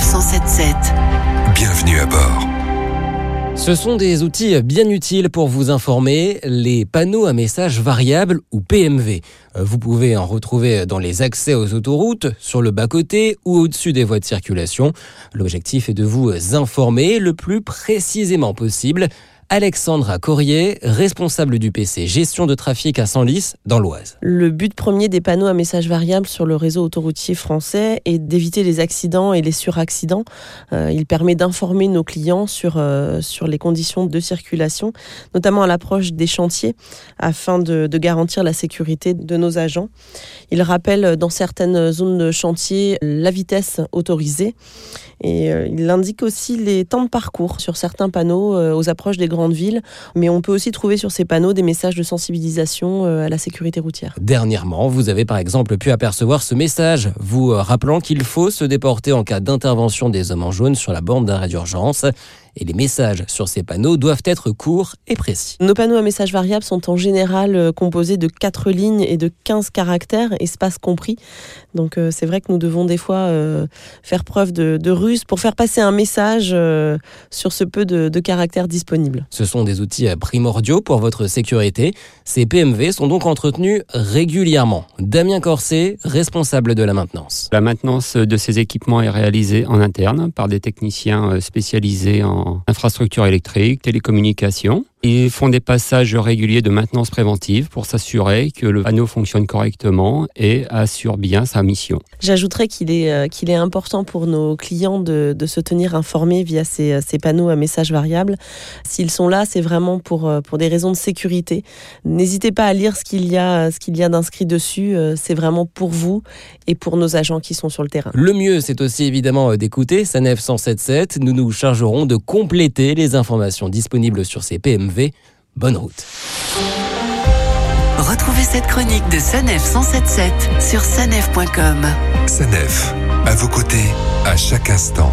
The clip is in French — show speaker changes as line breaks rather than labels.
Sanef 177.
Bienvenue à bord.
Ce sont des outils bien utiles pour vous informer, les panneaux à messages variables ou PMV. Euh, Vous pouvez en retrouver dans les accès aux autoroutes, sur le bas-côté ou au-dessus des voies de circulation. L'objectif est de vous informer le plus précisément possible. Alexandra Corrier, responsable du PC Gestion de trafic à Senlis, dans l'Oise.
Le but premier des panneaux à messages variables sur le réseau autoroutier français est d'éviter les accidents et les suraccidents. Euh, il permet d'informer nos clients sur, euh, sur les conditions de circulation, notamment à l'approche des chantiers, afin de, garantir la sécurité de nos agents. Il rappelle dans certaines zones de chantier la vitesse autorisée et euh, il indique aussi les temps de parcours sur certains panneaux euh, aux approches des grandes villes. Mais on peut aussi trouver sur ces panneaux des messages de sensibilisation euh, à la sécurité routière.
Dernièrement, vous avez par exemple pu apercevoir ce message, vous euh, rappelant qu'il faut se déporter en cas d'intervention des hommes en jaune sur la borne d'arrêt d'urgence. Et les messages sur ces panneaux doivent être courts et précis.
Nos panneaux à messages variables sont en général euh, composés de 4 lignes et de 15 caractères, espace compris. Donc euh, c'est vrai que nous devons des fois euh, faire preuve de, de ruse pour faire passer un message euh, sur ce peu de, de caractères disponibles.
Ce sont des outils primordiaux pour votre sécurité. Ces PMV sont donc entretenus régulièrement. Damien Corset, responsable de la maintenance.
La maintenance de ces équipements est réalisée en interne par des techniciens spécialisés en infrastructure électrique, télécommunications. Ils font des passages réguliers de maintenance préventive pour s'assurer que le panneau fonctionne correctement et assure bien sa mission.
J'ajouterais qu'il est, euh, qu'il est important pour nos clients de, de se tenir informés via ces, euh, ces panneaux à messages variables. S'ils sont là, c'est vraiment pour, euh, pour des raisons de sécurité. N'hésitez pas à lire ce qu'il y a, ce qu'il y a d'inscrit dessus. C'est vraiment pour vous et pour nos agents qui sont sur le terrain.
Le mieux, c'est aussi évidemment d'écouter Sanef 177. Nous nous chargerons de compléter les informations disponibles sur ces Bonne route.
Retrouvez cette chronique de Sanef 177 sur sanef.com.
Sanef, à vos côtés, à chaque instant.